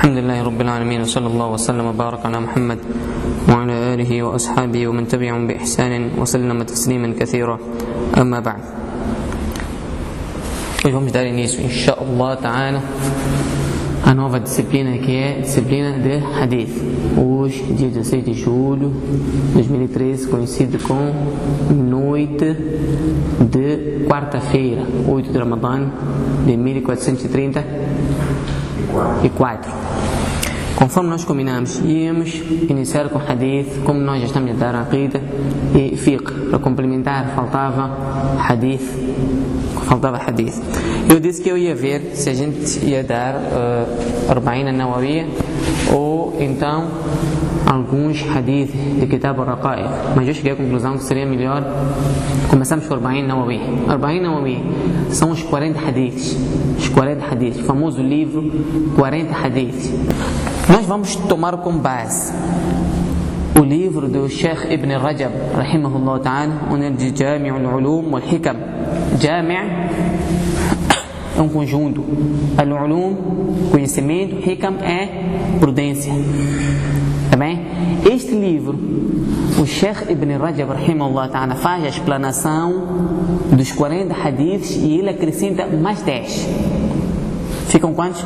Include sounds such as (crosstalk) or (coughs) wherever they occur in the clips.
الحمد لله رب العالمين وصلى الله وسلم وبارك على محمد وعلى آله وأصحابه ومن تبعهم بإحسان وسلم تسليما كثيرا. أما بعد. اليوم داري ان شاء الله تعالى أنا هو ديسيبلينا كي ديسيبلينا دي حديث وش دي جسيت شولو 2013 coincide com noite de quarta-feira 8 رمضان Ramadan e 4 Conforme nós combinamos, íamos iniciar com Hadith, como nós já estamos a dar Aqida e Fiqh. Para complementar, faltava Hadith. Faltava Hadith. Eu disse que eu ia ver se a gente ia dar uh, Arba'ina Nawawiya ou então alguns Hadith de Kitab al-Raqa'i. Mas eu cheguei à conclusão que seria melhor começarmos com Arba'in Nawawi. Arba'in Nawawi são os 40 Hadiths. Os 40 Hadiths. O famoso livro 40 Hadiths. Nós vamos tomar como base o livro do Sheikh Ibn Rajab, rahimahullah ta'ala, onde ele diz Jami' al-Ulum wal-Hikam. Jami' é um conjunto. Al-Ulum, conhecimento, Hikam é prudência. Tá bem? Este livro, o Sheikh Ibn Rajab, rahimahullah ta'ala, faz a explanação dos 40 hadiths e ele acrescenta mais 10. Ficam quantos?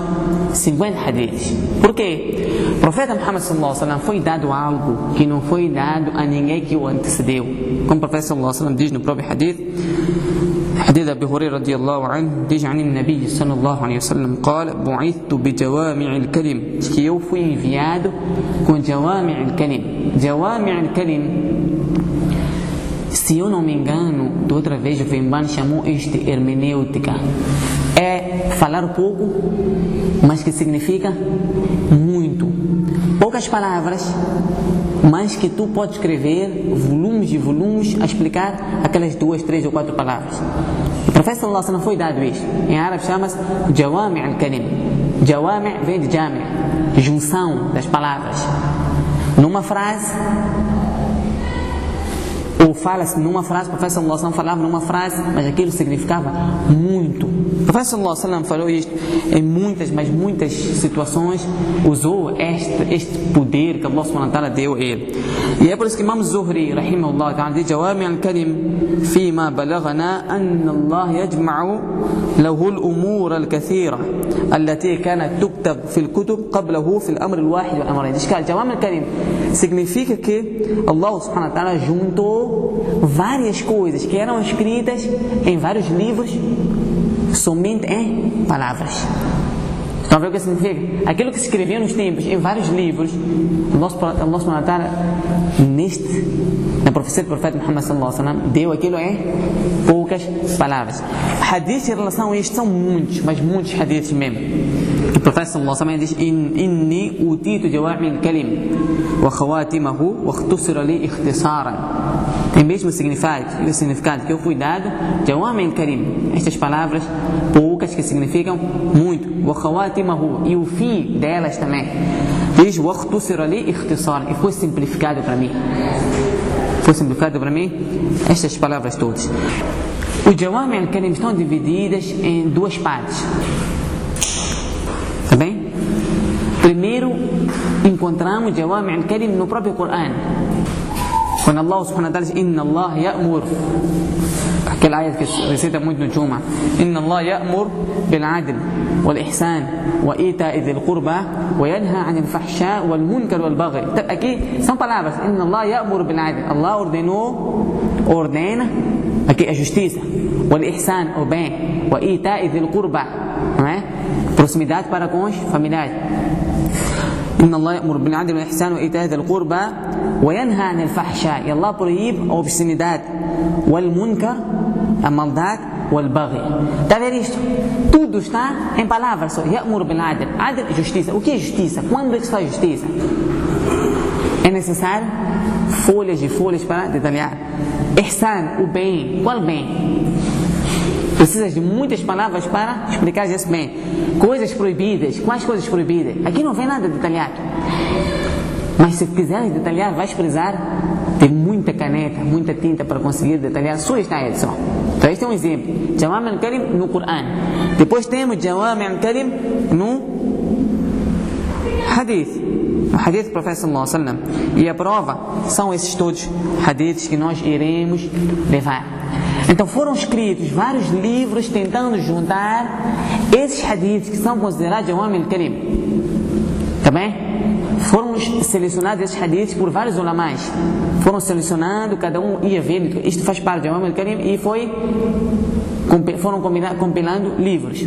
50 hadiths. Por quê? O profeta Muhammad sallallahu alaihi wasallam foi dado algo que não foi dado a ninguém que o antecedeu. Como o profeta sallallahu alaihi wasallam diz no próprio hadith, حديث أبي هريرة رضي الله عنه ديج عن النبي صلى الله عليه وسلم قال بعثت بجوامع الكلم que eu fui enviado com جوامع الكلم جوامع الكلم se eu não me engano, de outra vez o Femban chamou isto de hermenêutica. Falar pouco, mas que significa muito. Poucas palavras, mas que tu podes escrever volumes e volumes a explicar aquelas duas, três ou quatro palavras. O profeta Allah não foi dado isto. Em árabe chama-se Jawami al-Kalim. Jawami vem de Jami, junção das palavras. Numa frase, fala-se numa frase, o profeta sallallahu alaihi falava numa frase, mas aquilo significava muito. O profeta sallallahu alaihi falou isto em muitas, mas muitas situações, usou este, este poder que Allah subhanahu wa ta'ala deu a ele. E é por isso que Imam Zuhri, rahimahullah ta'ala, diz, جوامع الكلم فيما بلغنا أن الله يجمع له الأمور الكثيرة التي كانت تكتب في الكتب قبله في الأمر الواحد والأمرين. Diz que جوامع الكلم significa que Allah subhanahu wa ta'ala juntou várias coisas que eram escritas em vários livros somente em palavras. Estão a ver o que significa? Aquilo que se escrevia nos tempos, em vários livros, Allah subhanahu wa ta'ala, neste, na profecia do profeta Muhammad sallallahu alaihi deu aquilo em poucas palavras. Hadiths em relação a isto são muitos, mas muitos hadiths mesmo. O profeta sallallahu alaihi diz: Inni utitu jawami al-kalim wa khawatimahu wa ikhtusira li ikhtisaran. Tem mesmo significado, o significado que eu fui dado, jawami al-kalim. Estas palavras poucas que significam muito. Wa khawatimahu e o fim delas também. Diz: wa ikhtusira li ikhtisaran. E foi simplificado para mim. Foi simplificado para mim estas palavras todas. Os jawami al-kalim estão divididas em duas partes. Primeiro, encontramos Jawami al-Kalim no próprio Coran. Quando Allah subhanahu wa ta'ala diz Inna Allah ya'mur aquela ayat que recita muito no Juma Inna Allah ya'mur bil-adl wal-ihsan wa ita'i dhil qurba wa yanha 'anil fahsha wal-munkar wal-baghi aqui são palavras Inna Allah ya'mur bil-adl Allah ordenou ordena aqui a justiça wal-ihsan o bem wa ita'i dhil qurba não é? proximidade para com os familiares. إن الله يأمر بالعدل والإحسان وإيتاء ذي القربى وينهى عن الفحشاء الله proíbe a obscenidade والمنكر a maldade والبغي está a ver isto? tudo está em palavras só يأمر بالعدل عدل justiça o que é justiça? quando é que se faz justiça? é necessário folhas e folhas para detalhar Ihsan, o bem, qual bem? Precisas de muitas palavras para explicar isso bem. Coisas proibidas. Quais coisas proibidas? Aqui não vem nada detalhado. Mas se quiseres detalhar, vais precisar de muita caneta, muita tinta para conseguir detalhar esta ayat só. Então este é um exemplo. Jawami al-Kalim no Coran. Depois temos Jawami al-Kalim no hadith. O hadith do profeta sallallahu alaihi wasallam. E a prova são esses todos hadiths que nós iremos levar. Então foram escritos vários livros tentando juntar esses hadiths que são considerados o homem karim. Tá bem? Foram selecionados esses hadiths por vários ulamais. Foram selecionando, cada um ia vendo, isto faz parte do homem karim e foi foram compilando livros.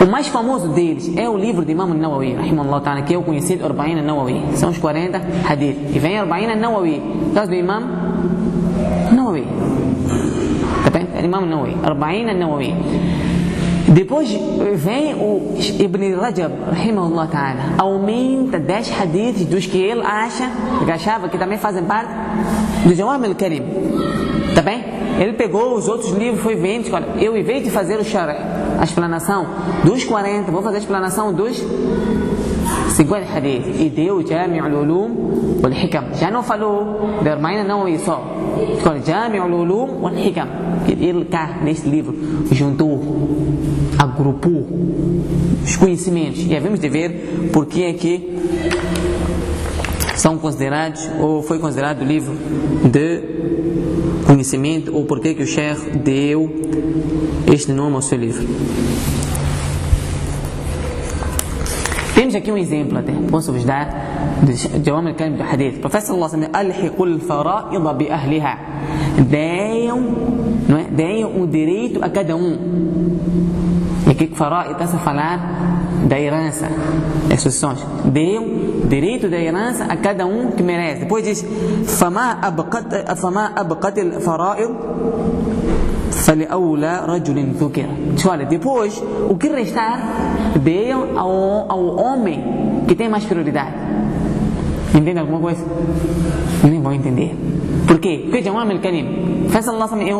O mais famoso deles é o livro de Imam Nawawi, que é o conhecido Arba'in Nawawi. São os 40 hadith. E vem Arba'in Nawawi, caso do Imam Nawawi. Imam Nawawi, Arba'in Nawawi. Depois vem o Ibn Rajab, rahimahullah ta'ala, aumenta 10 hadiths dos que ele acha, que achava que também fazem parte do Jawam al-Karim. Tá bem? Ele pegou os outros livros, foi vendo, olha, eu em vez de fazer o shara, a explanação dos 40, vou fazer a explanação dos 50 hadith. E deu Jami' al-Ulum wal-Hikam. Já não falou da Hermaina não é só. Jami' al-Ulum wal-Hikam. Ele cá, neste livro, juntou, agrupou os conhecimentos. E havemos de ver por que é que são considerados, ou foi considerado o livro de conhecimento ou porquê que o Sheikh deu este nome ao seu livro. Temos aqui um exemplo até, posso vos dar de Jawam al-Kalim do Hadith. O alaihi wasallam alhiqul fara'id bi ahliha. Deem, não é? Deem o direito a cada um. E aqui que fara'id está a falar da herança, as sucessões. Deem direito da herança a cada um que merece. Depois diz: فما أبقت فما أبقت الفرائض فلأولى رجل ذكر. Olha, depois o que restar deem ao, ao homem que tem mais prioridade. Entende alguma coisa? Nem vão entender. Por quê? Porque Jamal Melkanim,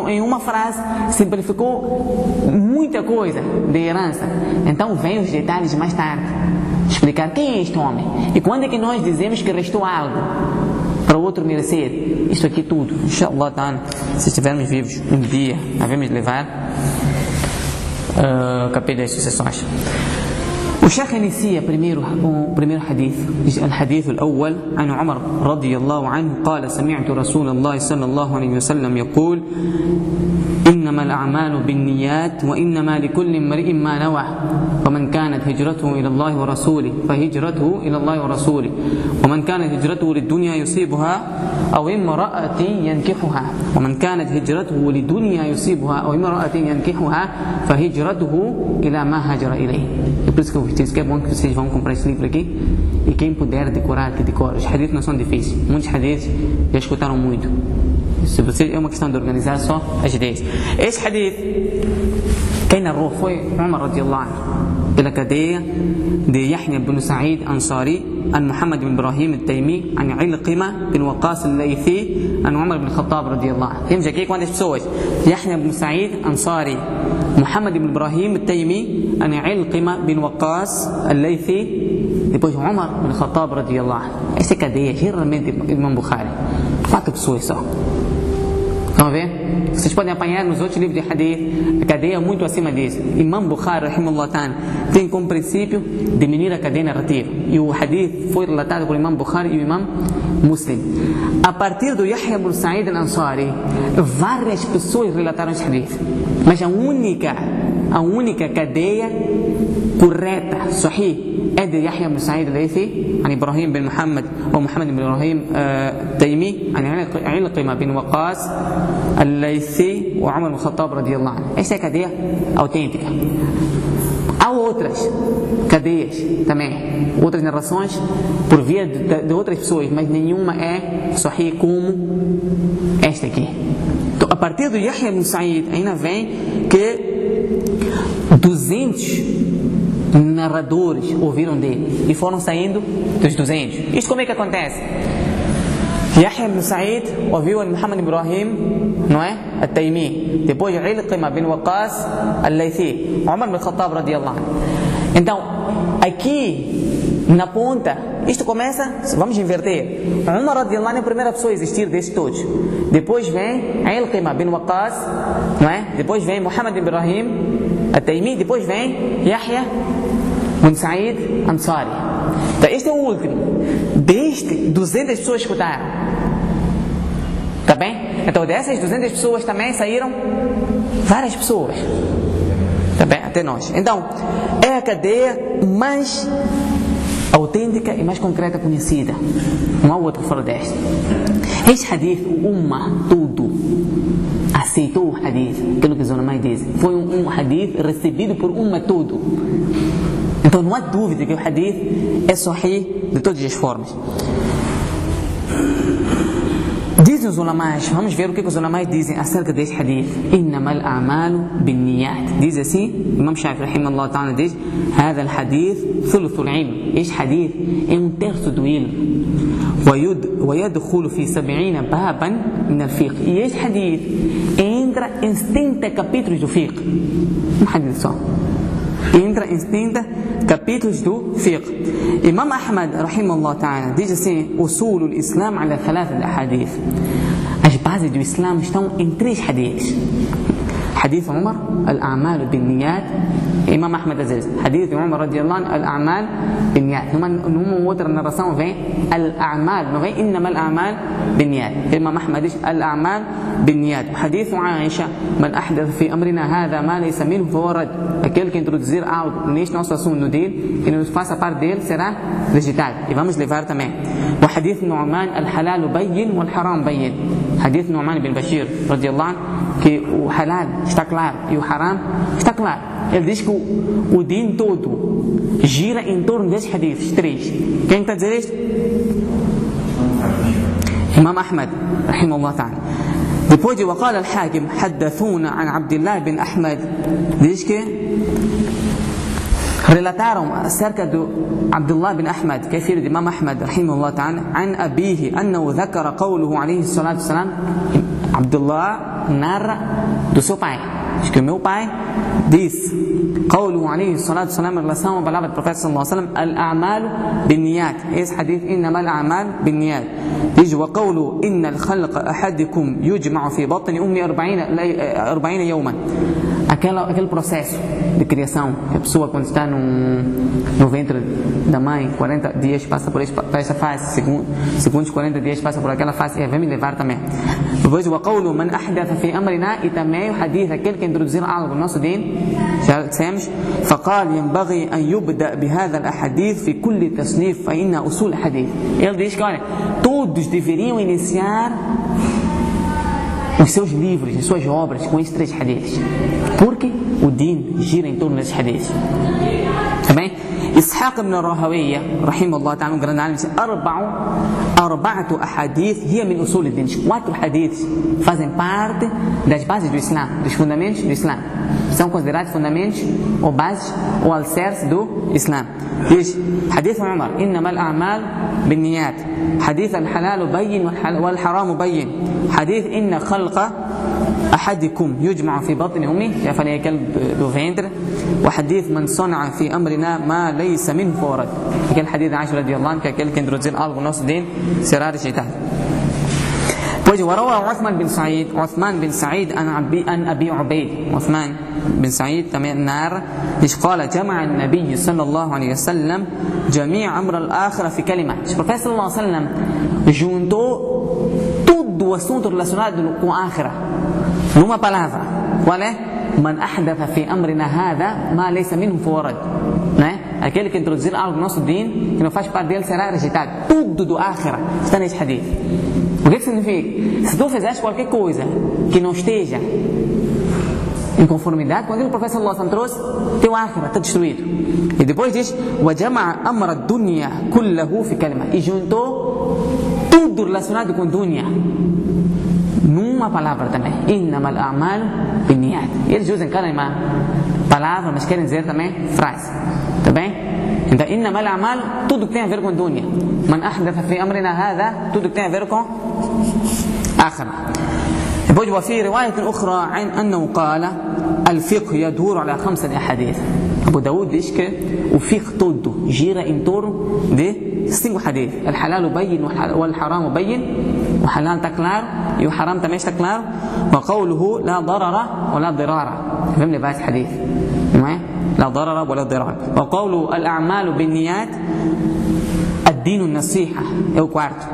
em uma frase, simplificou muita coisa de herança. Então vem os detalhes mais tarde. Explicar quem é este homem. E quando é que nós dizemos que restou algo para o outro merecer? Isso aqui tudo. Inshallah, se estivermos vivos um dia, devemos levar uh, capítulo das sucessões. وشيخ o primeiro hadith الحديث الأول عن عمر رضي الله عنه قال سمعت رسول الله صلى الله عليه وسلم يقول إنما الأعمال بالنيات وإنما لكل امرئ ما نوى ومن كانت هجرته إلى الله ورسوله فهجرته إلى الله ورسوله ومن كانت هجرته للدنيا يصيبها أو امرأة ينكحها ومن كانت هجرته لدنيا يصيبها أو امرأة ينكحها فهجرته إلى ما هاجر إليه é bom que vocês vão comprar esse livro aqui e quem puder decorar, que decora. Os hadiths não são difíceis. Muitos hadiths já escutaram muito. Se você, é uma questão de organizar só as ideias. Esse hadith, quem narrou foi Umar radiallahu anhu, pela cadeia de Yahya ibn Sa'id Ansari, عن محمد بن إبراهيم التيمي عن علقمة بن وقاص الليثي عن عمر بن الخطاب رضي الله عنه temos aqui quantas pessoas يحيى بن سعيد أنصاري محمد بن إبراهيم التيمي عن علقمة بن وقاص الليثي depois Umar bin Khattab radiyallahu anhu. Essa cadeia, geralmente Imam Bukhari. Quatro pessoas só. Vocês podem apanhar nos outros livros de hadith, a cadeia é muito acima disso. Imam Bukhari, tem como princípio diminuir a cadeia narrativa. E o hadith foi relatado por Imam Bukhari e o Imam Muslim. A partir do Yahya ibn Sa'id al-Ansari, várias pessoas relataram esse hadith. Mas a única, a única cadeia correta, sahih, ادي يحيى بن سعيد الليثي عن ابراهيم بن محمد ومحمد بن ابراهيم التيمي عن علقمه بن وقاص الليثي وعمر بن الخطاب رضي الله عنه. Essa é a cadeia autêntica. Há outras cadeias também, outras narrações por via de, de outras pessoas, mas nenhuma é sahih como esta aqui. Então, a partir do Yahya ibn Sa'id ainda vem que 200 narradores ouviram dele e foram saindo dos 200. Isto como é que acontece? Yahya ibn Sa'id ouviu Muhammad Ibrahim, não é? At-Taymi. Depois Ilqima bin Waqas Al-Laythi. Umar bin Khattab radiyallahu anhu. Então, aqui na ponta, isto começa, vamos inverter. Umar radiyallahu anhu é a primeira pessoa a existir desses todos. Depois vem Ilqima bin Waqas, não é? Depois vem Muhammad Ibrahim At-Taymi. Depois vem Yahya bin Sa'id Ansari. Então, este é o último. Deste, 200 pessoas escutaram. Tá bem? Então, dessas 200 pessoas também saíram várias pessoas. Tá bem? Até nós. Então, é a cadeia mais autêntica e mais concreta conhecida. Não há outra fora desta. Este hadith, o Ummah, tudo, aceitou o hadith, aquilo que os ulamais dizem. Foi um, um hadith recebido por Ummah tudo. Então não há dúvida que o hadith é sahih de todas as formas. Dizem os ulamais, vamos ver o que os ulamais dizem acerca deste hadith. A'malu bin niyat. Diz assim, Imam Shafi rahimahullah ta'ala diz, هذا الحديث ثلث العلم. Hadith é um terço do ilmo. ويدخل في سبعين بابا من الفقه. E este hadith entra em 70 capítulos do fiqh. Um hadith. Entra em 70 capítulos do fiqh. Imam Ahmad, rahimahullah ta'ala, diz assim: Usul al-Islam ala thalatha hadith. As bases do Islam estão em três hadiths. حديث عمر الأعمال بالنيات. إمام أحمد أزيز حديث عمر رضي الله عنه الأعمال بالنيات. هم هم موتر نرسان في الأعمال. نغي إنما الأعمال بالنيات. إمام أحمد الأعمال بالنيات. حديث عائشة من أحدث في أمرنا هذا ما ليس منه فهو رد. أكل كنت تزير أوت نيش نوصل سون نديل. إنه فاس بار ديل سرا ديجيتال إفهمش لفار تمام. وحديث نعمان الحلال بين والحرام بين. حديث نعمان بن بشير رضي الله عنه. Que o halal está claro e o haram está claro. Ele diz que o, o din todo gira em torno desses hadiths, três. Quem está a dizer isto? Imam Ahmad, rahimahullah ta'ala. Depois de وقال حدثونا عن عبد الله بن أحمد diz que relataram acerca do Abdullah bin Ahmad, que é filho de Imam Ahmad, rahimahullah ta'ala, عن أبيه أنه ذكر قوله عليه الصلاة والسلام Abdullah narra do seu pai. Diz que o meu pai disse قوله عليه الصلاة والسلام em relação à palavra do profeta صلى الله عليه وسلم الأعمال بالنيات esse hadith إنما الأعمال بالنيات diz وقوله إن الخلق أحدكم يجمع في بطن أمي أربعين, أربعين يوما aquela, aquele processo de criação a pessoa quando está no, no ventre da mãe 40 dias passa por essa fase segundo, segundos 40 dias passa por aquela fase e vai me levar também depois وقوله من أحدث في أمرنا e também o hadith aquele que introduzir algo no nosso din já dissemos فقال ينبغي أن يبدأ بهذا الأحاديث في كل تصنيف فإن أصول الحديث ele diz que olha todos deveriam iniciar os seus livros, as suas obras com esses três hadiths. Porque o din gira em torno desses hadiths. Também, إسحاق بن راهوية رحمه الله تعالى grande عالم أربع أربعة أحاديث هي من أصول الدين. Quatro hadiths fazem parte das bases do Islã dos fundamentos do Islã são considerados fundamentos ou bases ou alicerces do Islã diz حديث عمر إنما الأعمال بالنيات حديث الحلال بين والحرام بين حديث إن خلق أحدكم يجمع في بطن أمه يا فلي كلب do ventre. وحديث من صنع في أمرنا ما ليس منه فورد aquele حديث عائشة رضي الله عنها que introduzir algo no nosso din será rejeitado Pois وروى عثمان بن سعيد عثمان بن سعيد عن أبي عن أبي عبيد. عثمان بن سعيد também narra diz قال؟ جمع النبي صلى الله عليه وسلم جميع أمر الآخرة في كلمة. profeta صلى الله عليه وسلم؟ juntou tudo o assunto relacionado com a akhira numa man ahdatha fi amrina hada ma laysa minhu fawarad, né? Aquele que introduzir algo no nosso din que não faz parte dele será rejeitado. Tudo do akhira está neste hadith. O que, que significa? Se tu fizeres qualquer coisa que não esteja em conformidade com aquilo que o profeta sallallahu trouxe, teu akhira está destruído. E depois diz: amra dunya kullahu fi kalima". E juntou tudo relacionado com dunya numa palavra também. Innamal a'mal binniyat. Eles usam uma palavra, mas querem dizer também frase. Tá bem? Então, innamal a'mal, tudo que tem a ver com dunya. Man ahdatha fi amrina hadha, tudo que tem a ver com akhira. depois وفي رواية أخرى عن أنه قال الفقه يدور على خمسة أحاديث Abu Daud diz que o fiqh todo gira em torno de cinco hadith. الحلال بين والحرام بين وحلال تكلار يو تميش تكلار وقوله لا ضرر ولا ضرار. فهمني بقى الحديث. لا ضرر ولا ضرار. وقوله الأعمال بالنيات Ad-dinu nasiha é o quarto.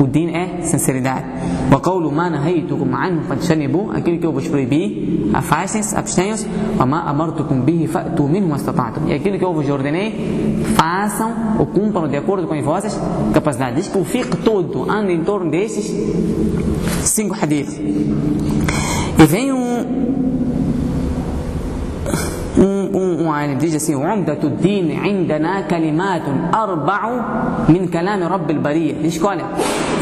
O din é sinceridade. Wa qawlu ma nahaytukum anhu fajtanibu, aquilo que eu vos proibi, afastem-se, abstenham-se. Wa ma amartukum bihi fa'tu minhu mastata'tum. E aquilo que eu vos ordenei, façam ou cumpram de acordo com as vossas capacidades. Diz que o fiqh todo anda em torno desses cinco hadiths. E vem um alim diz assim: Umdatuddin indana kalimatun arba'u min kalam rabbil bariya. Diz que, olha,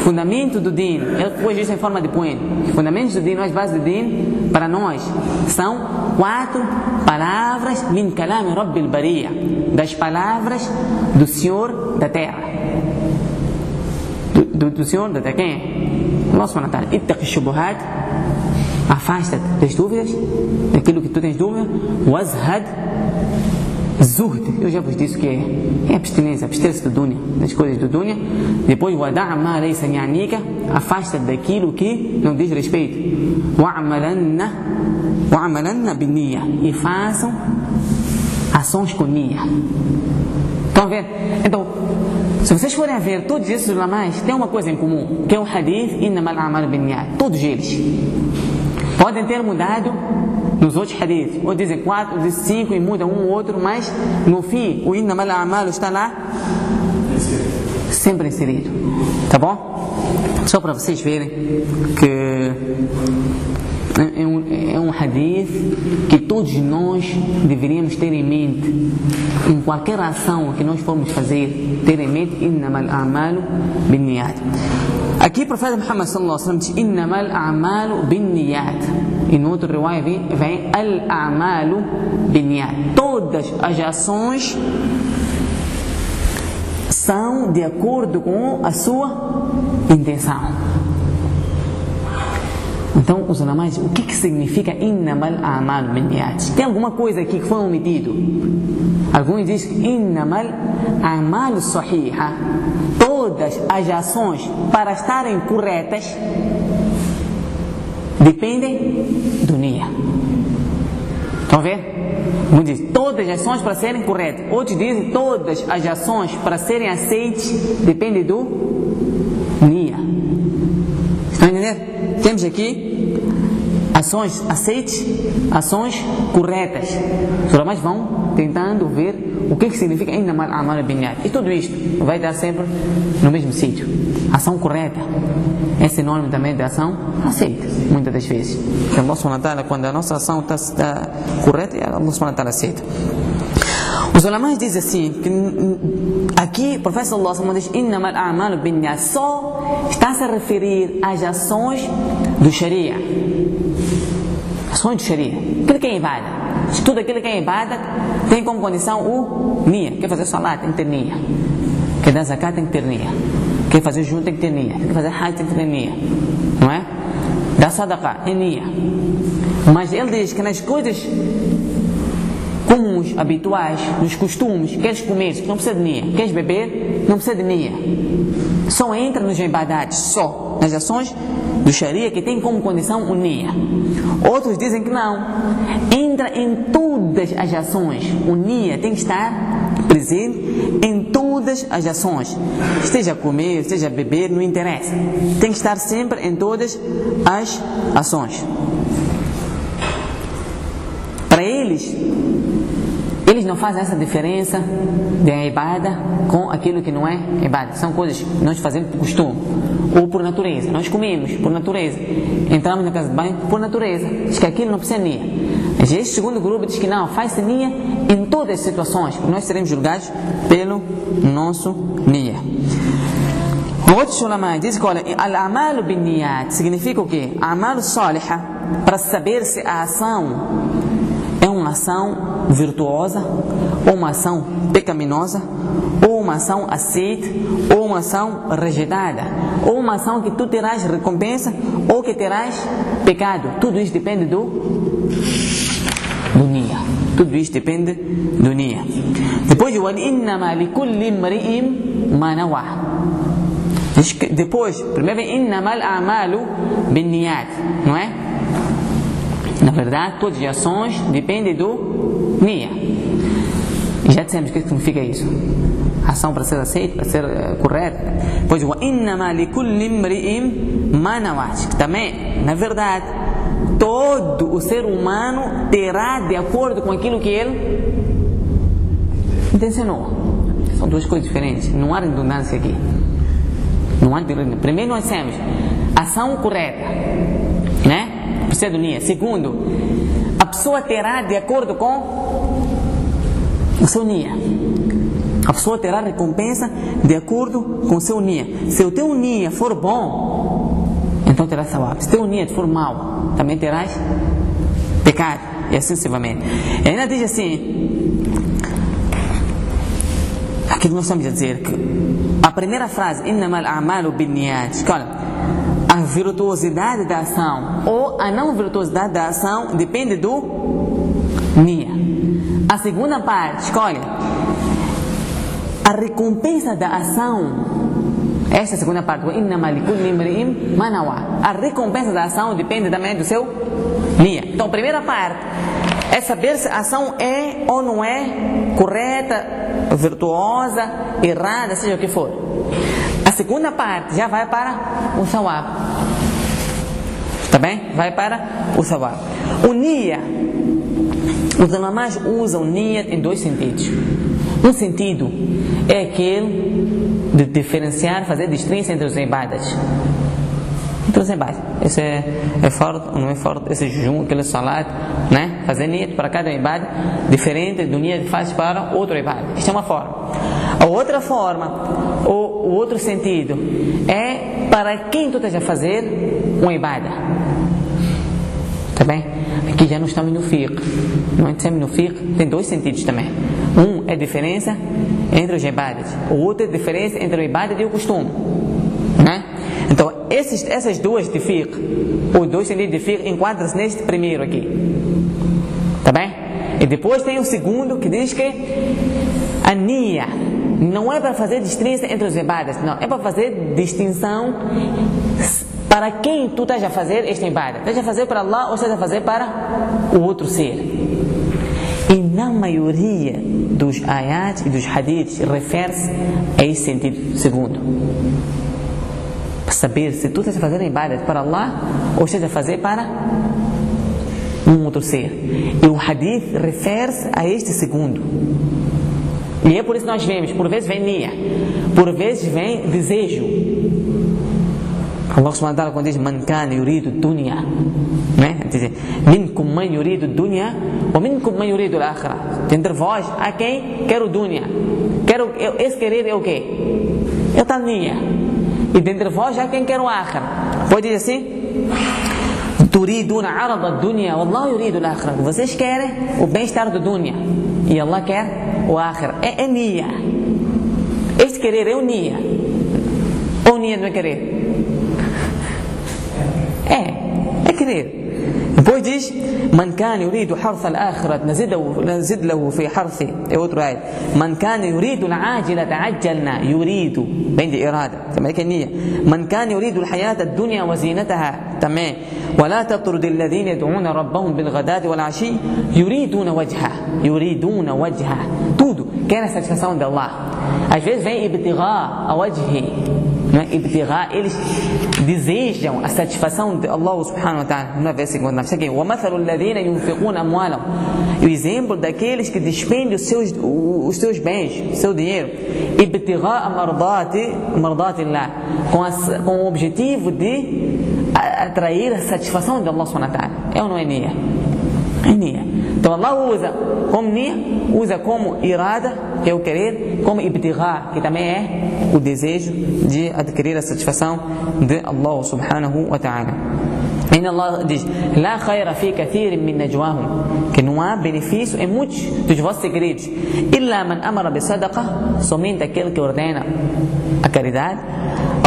fundamento do din, ele pôs isso em forma de poema. Fundamentos do din, é as bases do din, para nós, são quatro palavras min kalam rabbil bariya, das palavras do Senhor da Terra. Do, do, do Senhor da Terra, quem é? Nosso Natal. subhanahu wa. Ittaqi shubuhat afasta-te das dúvidas, daquilo que tu tens dúvida, wazhad zuhd, eu já vos disse que é, é abstinência, abster-se do dunya, das coisas do dunya, depois wada'a ma laysa ya'nika, afasta-te daquilo que não diz respeito, wa'amalanna wa'amalanna binniya, e façam ações com niya. Estão a ver? Então, se vocês forem a ver, todos esses ulamais têm uma coisa em comum, que é o hadith innamal a'mal binniyat, todos eles. Podem ter mudado nos outros hadiths, ou dizem quatro, ou dizem cinco e mudam um ou outro, mas no fim o innamal a'mal está lá sempre inserido. Tá bom? Só para vocês verem que é um, é um hadith que todos nós deveríamos ter em mente. Em qualquer ação que nós formos fazer ter em mente innamal a'malu binniyat. Aqui o profeta Muhammad sallallahu alaihi wasallam diz innamal a'malu binniyat. E no outro riwaya vem, vem al a'malu binniyat. Todas as ações são de acordo com a sua intenção então, os ulamais, o que, que significa innamal amal binniyat? Tem alguma coisa aqui que foi omitido? Alguns dizem innamal amal sahiha. Todas as ações para estarem corretas dependem do nia. Estão a ver? Um diz todas as ações para serem corretas. Outros dizem todas as ações para serem aceites dependem do nia. Temos aqui ações aceites, ações corretas. Os ulamais vão tentando ver o que, que significa ainda mal amal binyat. E tudo isto vai dar sempre no mesmo sítio. Ação correta. É sinônimo também de ação aceita, muitas das vezes. Então, Allah quando a nossa ação está, está correta, Allah subhanahu aceita. Os ulamais dizem assim, que aqui o alaihi wasallam diz só está -se a referir às ações do Sharia. Ações do Sharia. Aquilo que é ibada. Tudo aquilo que é ibada tem como condição o nia. Quer fazer salat, tem que ter nia. Quer dar zakat, tem que ter nia. Quer fazer junto, tem que ter nia. Quer fazer hajj, tem que ter nia. Não é? Dar sadaqa, é nia. Mas ele diz que nas coisas comuns, habituais, nos costumes, queres comer, não precisa de nia, queres beber, não precisa de nia. Só entra nos ibadates, só, nas ações do Sharia que tem como condição o nia. Outros dizem que não, entra em todas as ações, o nia tem que estar presente em todas as ações, esteja a comer, esteja a beber, não interessa, tem que estar sempre em todas as ações. Para eles, eles não fazem essa diferença de ibada com aquilo que não é ibada. São coisas que nós fazemos por costume ou por natureza. Nós comemos por natureza. Entramos na casa de banho por natureza. Diz que aquilo não precisa nia. Mas este segundo grupo diz que não, faz-se nia em todas as situações. Nós seremos julgados pelo nosso nia. Outros ulama dizem que, olha, al-amalu bin significa o quê? Salihah, para saber se a ação ação virtuosa, ou uma ação pecaminosa, ou uma ação aceita ou uma ação rejeitada, ou uma ação que tu terás recompensa, ou que terás pecado. Tudo isso depende do, do Nia. Tudo isso depende do Nia. Depois, o innama li kulli imri'im manawa. Depois, primeiro, innamal amalu bin niyat, não é? verdade, todas as ações dependem do Nia. E já dissemos o que é significa isso. Ação para ser aceita, para ser uh, correta. Pois o innama li kulli imri'im. Também, na verdade, todo o ser humano terá de acordo com aquilo que ele intencionou. São duas coisas diferentes. Não há redundância aqui. Não há redundância. Primeiro nós temos ação correta do Segundo, a pessoa terá de acordo com o seu nia. A pessoa terá recompensa de acordo com o seu nia. Se o teu nia for bom, então terás sawab. Se o teu nia for mau, também terás pecado. E assim sucessivamente. E ainda diz assim: aquilo que nós estamos a dizer que a primeira frase, innamal a'malu binniyat, olha, a virtuosidade da ação ou a não virtuosidade da ação depende do nia. A segunda parte, escolha, a recompensa da ação, esta é a segunda parte, a recompensa da ação depende também do seu nia. Então, primeira parte é saber se a ação é ou não é correta, virtuosa, errada, seja o que for. A segunda parte já vai para o sawab. Está bem? Vai para o sawab. O nia. Os alamás usam nia em dois sentidos. Um sentido é aquele de diferenciar, fazer distinção entre os ibadas. Então você vai. Esse é, é forte ou não é forte? Esse jejum, aquele salat, né? Fazer niyat para cada ibad diferente do niyat que faz para outro ibad. Isto é uma forma. A outra forma, ou o outro sentido, é para quem tu estás a fazer uma ibada. Está bem? Aqui já não estamos no fiqh. Não estamos no fiqh, tem dois sentidos também. Um é a diferença entre os ibadas. O outro é a diferença entre o ibadat e o costume. Né? Então, esses, essas duas de fiqh, os dois sentidos de fiqh, enquadram-se neste primeiro aqui. Tá bem? E depois tem o segundo que diz que a nia não é para fazer distinção entre os ibadas, não, é para fazer distinção para quem tu estás a fazer esta ibada. Estás a fazer para Allah ou estás a fazer para o outro ser. E na maioria dos ayats e dos hadiths refere-se a esse sentido segundo saber se tu estás a fazer a ibadat para Allah ou estás a fazer para um outro ser. E o hadith refere-se a este segundo. E é por isso que nós vemos, por vezes vem nia, por vezes vem desejo. Allah subhanahu wa ta'ala quando diz Man kana yuridu dunya né? diz Minkum man yuridu dunya Ou minkum man yuridu al-akhirah Entre vós há quem quer o dunya Quero, esse querer é o quê? É o nia e dentre vós há quem quer o akhir. Pode dizer assim? Turiduna arada dunya, Allah yuridu al Vocês querem o bem-estar do dunya e Allah quer o akhir. É, é nia. Este querer é o nia. Ou nia não é querer? É, é querer. البوينت إيش؟ من كان يريد حرث الآخرة نزده نزد له في حرثه من كان يريد العاجلة عجلنا يريد عندي إرادة تمام النية من كان يريد الحياة الدنيا وزينتها تمام ولا تطرد الذين يدعون ربهم بالغداة والعشي يريدون وجهه يريدون وجهه تودو كان ساتشفاسون الله Allah? Às ابتغاء وجهه ابتغاء desejam a satisfação de Allah subhanahu wa ta'ala na vez seguinte nós aqui ومثل الذين ينفقون أموالهم o exemplo daqueles que despendem os seus os seus bens seu dinheiro ibtigha mardati mardati Allah com, com o objetivo de atrair a satisfação de Allah subhanahu wa ta'ala é ou não é nia? é nia então Allah usa como nia usa como irada é o querer como ibtigha que também é o desejo de adquirir a satisfação de Allah subhanahu wa ta'ala Ainda Allah diz: La khaira fi kathirin min najwahum. Que não há benefício em muitos dos vossos segredos. Illa man amara bi sadaqa. Somente aquele que ordena a caridade.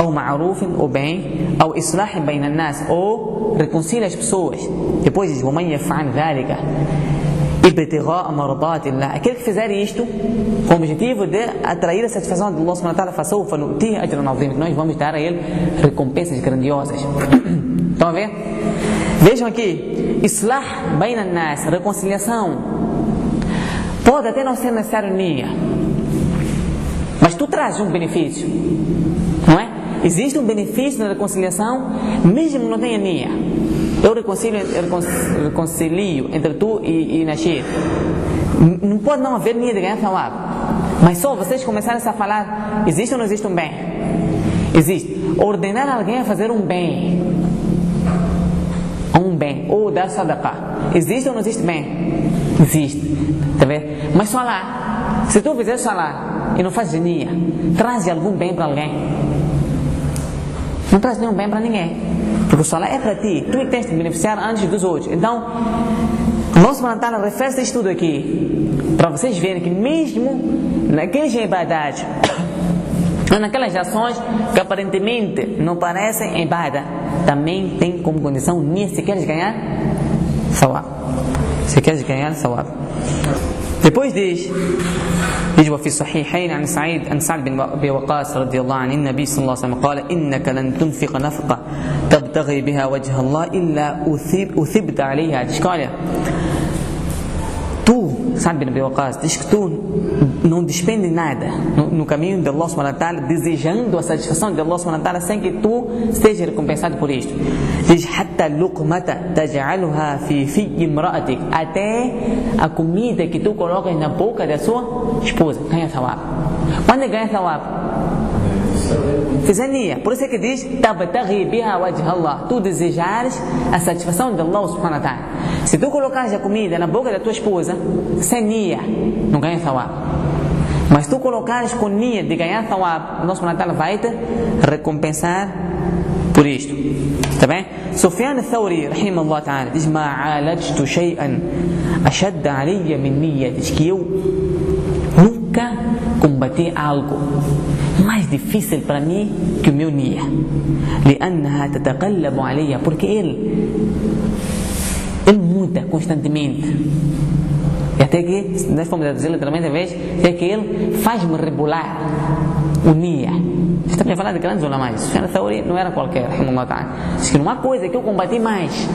Ou ma'rufin, o bem. Ou islahin bayna nas. Ou reconcilia as pessoas. Depois diz: Aquele que fizer isto com o objetivo de atrair a satisfação de Allah subhanahu wa ta'ala, nós vamos dar a ele recompensas grandiosas. (coughs) Estão a ver? Vejam aqui, islah nas, reconciliação. Pode até não ser necessário nia, mas tu traz um benefício, não é? Existe um benefício na reconciliação, mesmo não tenha nia. Eu reconcilio, reconcilio entre tu e, e Nasir. Não pode não haver nia de ganhar. Mas só vocês começarem a falar, existe ou não existe um bem? Existe. Ordenar alguém a fazer um bem. Um bem. Ou dar sadaqah. Existe ou não existe bem? Existe. Tá vendo? Mas só lá. Se tu fizer lá e não faz nia, traz algum bem para alguém. Não traz nenhum bem para ninguém. Porque o salário é para ti. Tu é que tens de beneficiar antes dos outros. Então, o nosso Mantana refere isto tudo aqui. Para vocês verem que mesmo naquelas ibadat, (coughs) naquelas ações que aparentemente não parecem ibada, também tem como condição se queres ganhar sawab. Se queres ganhar sawab. Depois diz يجب في الصحيحين عن سعيد عن سعد بن ابي وقاص رضي الله عنه النبي صلى الله عليه وسلم قال انك لن تنفق نفقه تبتغي بها وجه الله الا اثب اثبت عليها تشكالها Saad bin Abi Waqas diz que tu não despende nada no, no caminho de Allah subhanahu wa ta'ala, desejando a satisfação de Allah subhanahu wa ta'ala, sem que tu seja recompensado por isto. Diz, حتى لقمة تجعلها في في امرأتك até a comida que tu colocas na boca da sua esposa ganha thawab. Quando ganha thawab? Fizer nia. Por isso é que diz, tabtaghi biha wajh Allah. Tu desejares a satisfação de Allah subhanahu wa ta'ala. Se tu colocares a comida na boca da tua esposa, sem nia, não ganha thawab. Mas tu colocares com nia de ganhar thawab, Allah subhanahu wa ta'ala vai te recompensar por isto. Está bem? Sufyan al-Thawri, rahimahullah ta'ala, diz, ma alajtu shay'an ashadda min niyya. Diz que eu nunca combati algo mais difícil para mim que o meu nia. لأنها تتقلب علي porque ele ele muda constantemente. E até que, nós fomos traduzir literalmente a vez, é que ele faz-me rebolar o nia. Estamos a falar de grandes ulamais. Sufyan Thauri não era qualquer, Diz que não há coisa que eu combati mais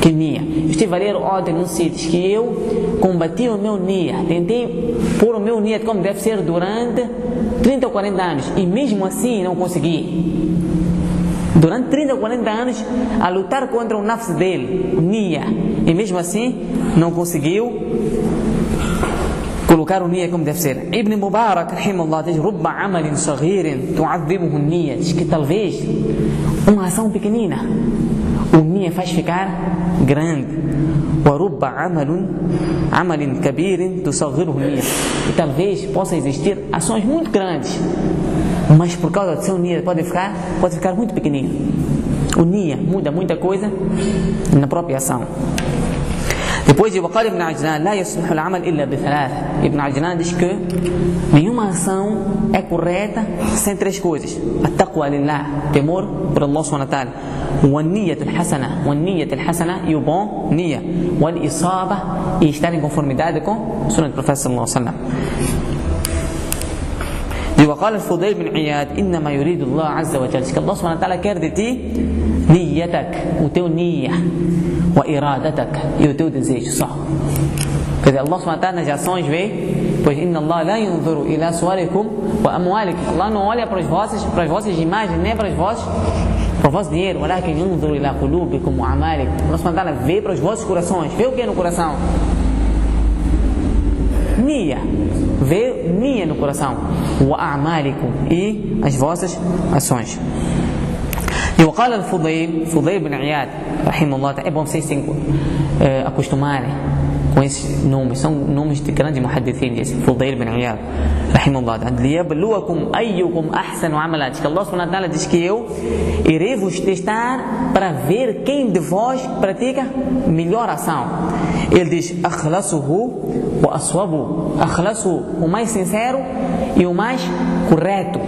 que nia. Eu estive a ler ontem num sítio que eu combati o meu nia. Tentei pôr o meu nia como deve ser durante 30 ou 40 anos e mesmo assim não consegui. Durante 30 ou 40 anos a lutar contra o nafs dele, o Nia, e mesmo assim não conseguiu colocar o Nia como deve ser. Ibn Mubarak, rahimahullah, diz: Rubba amalin saghirin tu'adhibuhu Nia. Que talvez uma ação pequenina me faz ficar grande. E talvez possam existir ações muito grandes, mas por causa do seu nia pode ficar, pode ficar muito pequenininho. O nia muda muita coisa na própria ação. Et وقال ابن عجلان لا يصلح العمل إلا بثلاث. ابن عجلان diz que nenhuma ação é correta sem três coisas. التقوى لله, temor por Allah subhanahu wa والنية الحسنة والنية الحسنة يبون نية. والإصابة يشتغل conformidade com سنة النبي صلى الله عليه وسلم. وقال الفضيل بن عياد إنما يريد الله عز وجل. الله سبحانه وتعالى كير Niyatak, o teu niya. Wa iradatak, e o teu desejo só. Quer dizer, Allah subhanahu wa ta'ala nas ações vê, pois inna Allah la yunzuru ila suarikum wa amwalikum. Allah não olha para as vossas, para as vossas imagens, nem para as vossas para o vosso dinheiro, olha walakin yunzuru ila qulubikum wa amalikum. Allah subhanahu wa taala vê para os vossos corações. Vê o que é no coração? Nia. Vê nia no coração. Wa amalikum e as vossas ações. E o Qala Fudayl, Fudayl bin Iyad, rahimahullah, é bom vocês se eh, acostumarem com esses nomes, são nomes de grandes muhaddithin, esse Fudayl bin Iyad, rahimahullah, liyabluwakum ayyukum ahsanu amala, diz que Allah subhanahu wa ta'ala diz que eu irei vos testar para ver quem de vós pratica melhor ação. Ele diz, akhlasuhu wa aswabu, akhlasu, o mais sincero e o mais correto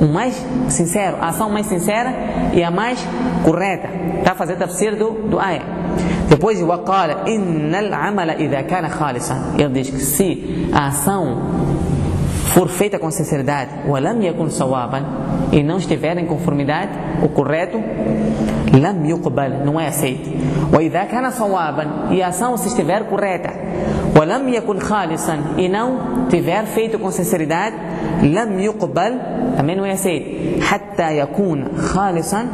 o mais sincero, a ação mais sincera e a mais correta. Está a fazer tafsir do, do ayah. Depois, وقال إن العمل إذا كان خالصا. Ele diz que se a ação for feita com sinceridade, ولم يكن صوابا e não estiver em conformidade, o correto, لم يقبل, não é aceito. وإذا كان صوابا e a ação se estiver correta, ولم يكن خالصا e não tiver feito com sinceridade, لم يقبل também não é aceito. حتى يكون خالصا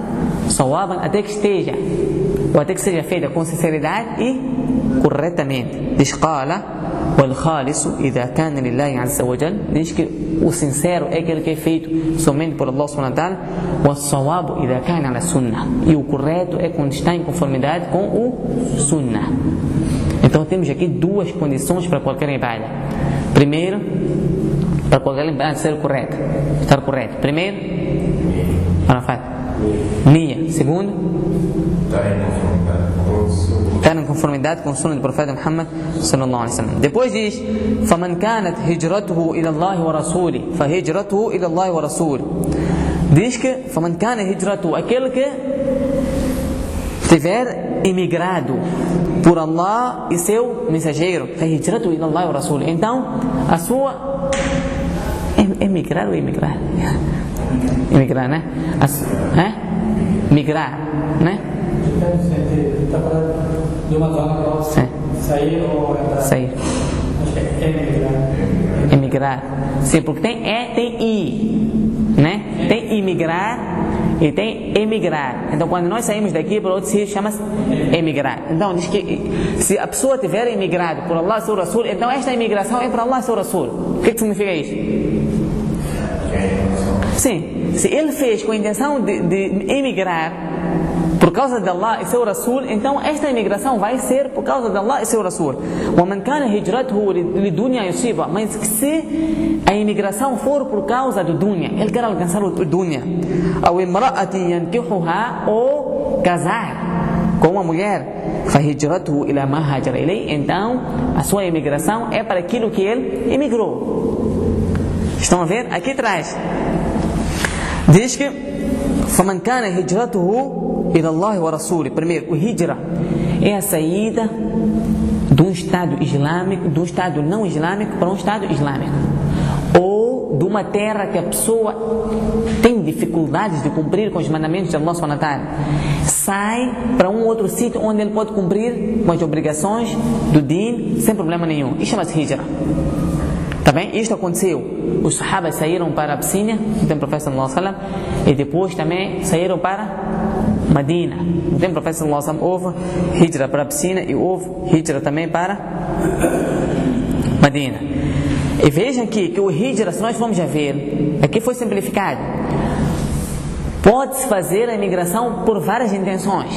صوابا até que esteja ou até que seja feita com sinceridade e corretamente. Diz قال والخالص إذا كان لله عز وجل diz que o sincero é aquele que é feito somente por Allah subhanahu wa ta'ala والصواب إذا كان على السنة e o correto é quando está em conformidade com o sunnah então temos aqui duas condições para qualquer ibadah primeiro para qualquer ibadah ser correto estar correto primeiro Arafat Nia segundo estar em conformidade com o sunnah do profeta Muhammad sallallahu alaihi wasallam. Depois diz: "Faman kanat hijratuhu ila Allah wa rasuli, fa hijratuhu ila Allah wa rasuli." Diz que faman kana hijratuhu, aquele que tiver emigrado por Allah e seu mensageiro. Então, a sua emigrar ou emigrar? Emigrar, né? As, é? Migrar, né? Está falando entrar? Sair. Emigrar. Sim, porque tem E, tem I. Né? Tem imigrar e tem emigrar. Então, quando nós saímos daqui para outro sítio, chama-se emigrar. Então, diz que se a pessoa tiver emigrado por Allah e Rasul, então esta imigração é para Allah e Rasul. O que, que significa isso? Sim, se ele fez com a intenção de, de emigrar por causa de Allah e seu Rasul, então esta imigração vai ser por causa de Allah e seu Rasul. ومن كان هجرته لدنيا يصيبها, mas se a imigração for por causa do dunya, ele quer alcançar o dunya, أو امرأة ينكحها ou casar com uma mulher, فهجرته إلى ما هاجر إليه, então a sua imigração é para aquilo que ele emigrou. Estão a ver? Aqui atrás diz que فمن كان هجرته إلى الله ورسوله primeiro o hijra é a saída de um estado islâmico de um estado não islâmico para um estado islâmico ou de uma terra que a pessoa tem dificuldades de cumprir com os mandamentos de Allah subhanahu wa ta'ala sai para um outro sítio onde ele pode cumprir com as obrigações do din sem problema nenhum isso chama-se hijra Tá bem? Isto aconteceu. Os sahabas saíram para a Abissínia, no tempo do profeta wasallam, e depois também saíram para Medina. No tempo do profeta wasallam houve hijra para a Abissínia e houve hijra também para Medina. E vejam aqui que o hijra, se nós formos a ver, aqui foi simplificado. Pode-se fazer a imigração por várias intenções.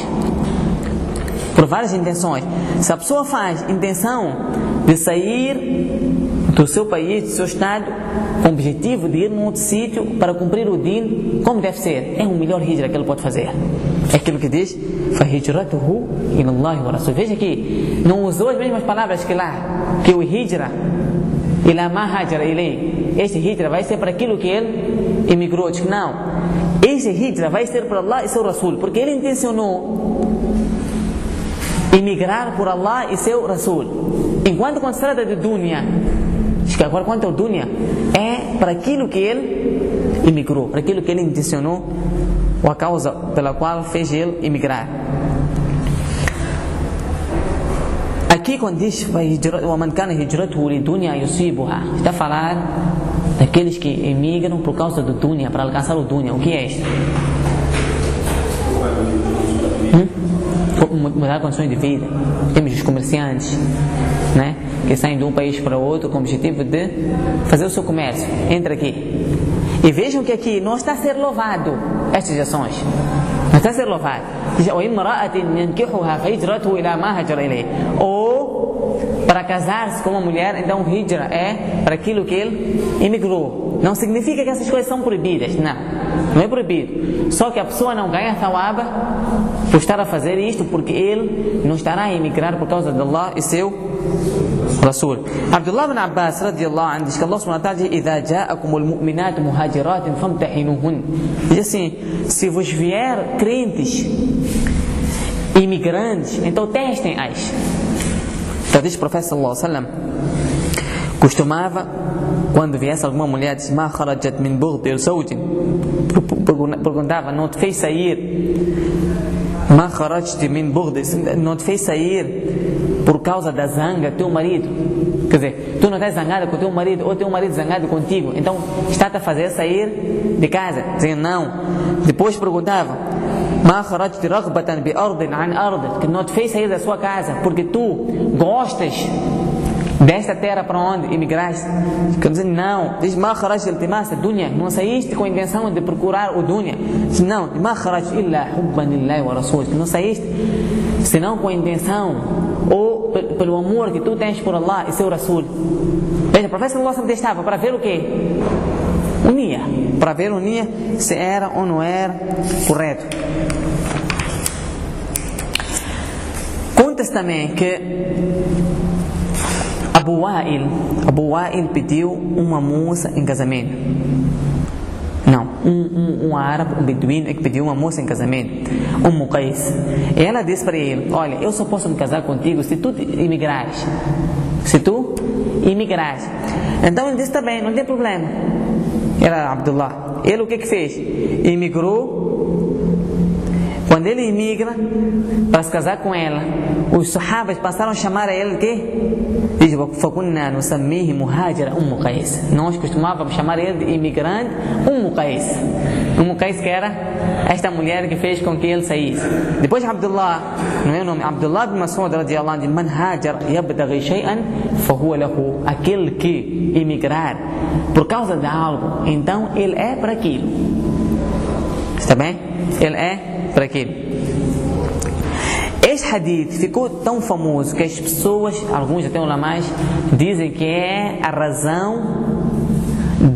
Por várias intenções. Se a pessoa faz intenção de sair do seu país, do seu estado, com o objetivo de ir num outro sítio para cumprir o din, como deve ser. É o melhor hijra que ele pode fazer. É aquilo que diz, فَهِجْرَتُهُ إِلَى اللَّهِ وَرَسُولِ Veja aqui, não usou as mesmas palavras que lá, que o hijra, إِلَى مَا هَاجَرَ إِلَيْهِ Este hijra vai ser para aquilo que ele emigrou. Diz que não, este hijra vai ser para Allah e seu Rasul, porque ele intencionou emigrar por Allah e seu Rasul. Enquanto quando se trata de dunya, diz que agora quanto ao dunya, é para aquilo que ele emigrou, para aquilo que ele intencionou, ou a causa pela qual fez ele emigrar. Aqui quando diz وَمَنْ كَانَ هِجْرَتُهُ لِدُنْيَا يُصِيبُهَا está a falar daqueles que emigram por causa do dunya, para alcançar o dunya. O que é isto? Hum? Mudar condições de vida. Temos os comerciantes, né? Que saem de um país para outro com o objetivo de fazer o seu comércio. Entra aqui. E vejam que aqui não está a ser louvado estas ações. Não está a ser louvado. Ou para casar-se com uma mulher, então hijra é para aquilo que ele emigrou. Não significa que essas coisas são proibidas, não. Não é proibido. Só que a pessoa não ganha thawaba por estar a fazer isto, porque ele não estará a emigrar por causa de Allah e seu Rasul. Abdullah ibn Abbas radiallahu anhu diz que Allah subhanahu wa ta'ala diz إِذَا جَاءَكُمُ الْمُؤْمِنَاتُ مُهَاجِرَاتٍ فَامْتَحِنُهُنْ Diz assim, se vos vier crentes imigrantes, então testem-as. Então diz o profeta sallallahu alaihi wasallam, costumava quando viesse alguma mulher diz ma kharajat min bughd zawjin perguntava não te fez sair ma kharajt min bughd não te fez sair por causa da zanga teu marido quer dizer tu não estás zangada com teu marido ou teu marido zangado contigo então está-te a fazer sair de casa dizendo não depois perguntava ما خرجت رغبة بأرض عن أرض que não te fez sair da sua casa porque tu gostas desta terra para onde imigraste? Quer dizer, não. Diz, ma kharaj iltimasa dunya. Não saíste com a intenção de procurar o dunya. Diz, não. Ma illa hubban lillahi wa rasul. Não saíste senão com a intenção ou pelo amor que tu tens por Allah e seu Rasul. Veja, o profeta sallallahu estava para ver o quê? Unia. Para ver unia se era ou não era correto. Conta-se também que Abu Wa'il, Abu Wa'il pediu uma moça em casamento. Não, um, um, um árabe, um beduíno é que pediu uma moça em casamento, um muqais. Ela disse para ele: Olha, eu só posso me casar contigo se tu imigrares. Se tu imigrares. Então ele disse: Tá bem, não tem problema. Era Abdullah. Ele o que que fez? Imigrou. Quando ele imigra para se casar com ela, os sahabas passaram a chamar a ele de? Diz: Fakunna nusammihi muhajira Ummu Qais. Nós costumávamos chamar ele de imigrante Um Qais. Ummu Qais que era esta mulher que fez com que ele saísse. Depois Abdullah, não é o nome, Abdullah de Mas'ud radiallahu anhu, man hajar yabtaghi shay'an fahuwa lahu. Aquele que emigrar por causa de algo, então ele é para aquilo. Está bem? Ele é para aquilo. Este hadith ficou tão famoso que as pessoas, alguns até ulamais, dizem que é a razão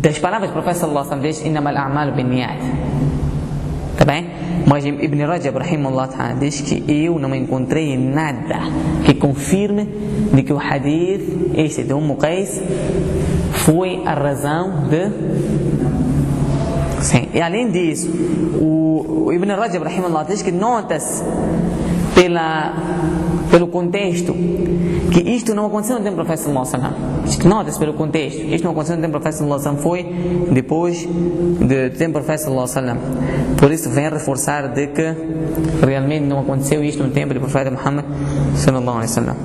das palavras do alaihi wasallam, innamal a'malu binniyat. Está bem? Mas Ibn Rajab, rahimahullah diz que eu não encontrei nada que confirme de que o hadith, este de Umm Qais, foi a razão de Sim. E além disso, o Ibn Rajab, rahimahullah, diz que nota-se pela, pelo contexto que isto não aconteceu no tempo do profeta sallallahu alaihi wasallam. Nota-se pelo contexto. Isto não aconteceu no tempo do profeta sallallahu foi depois do tempo do profeta sallallahu wasallam. Por isso vem reforçar de que realmente não aconteceu isto no tempo do profeta Muhammad sallallahu alaihi wasallam.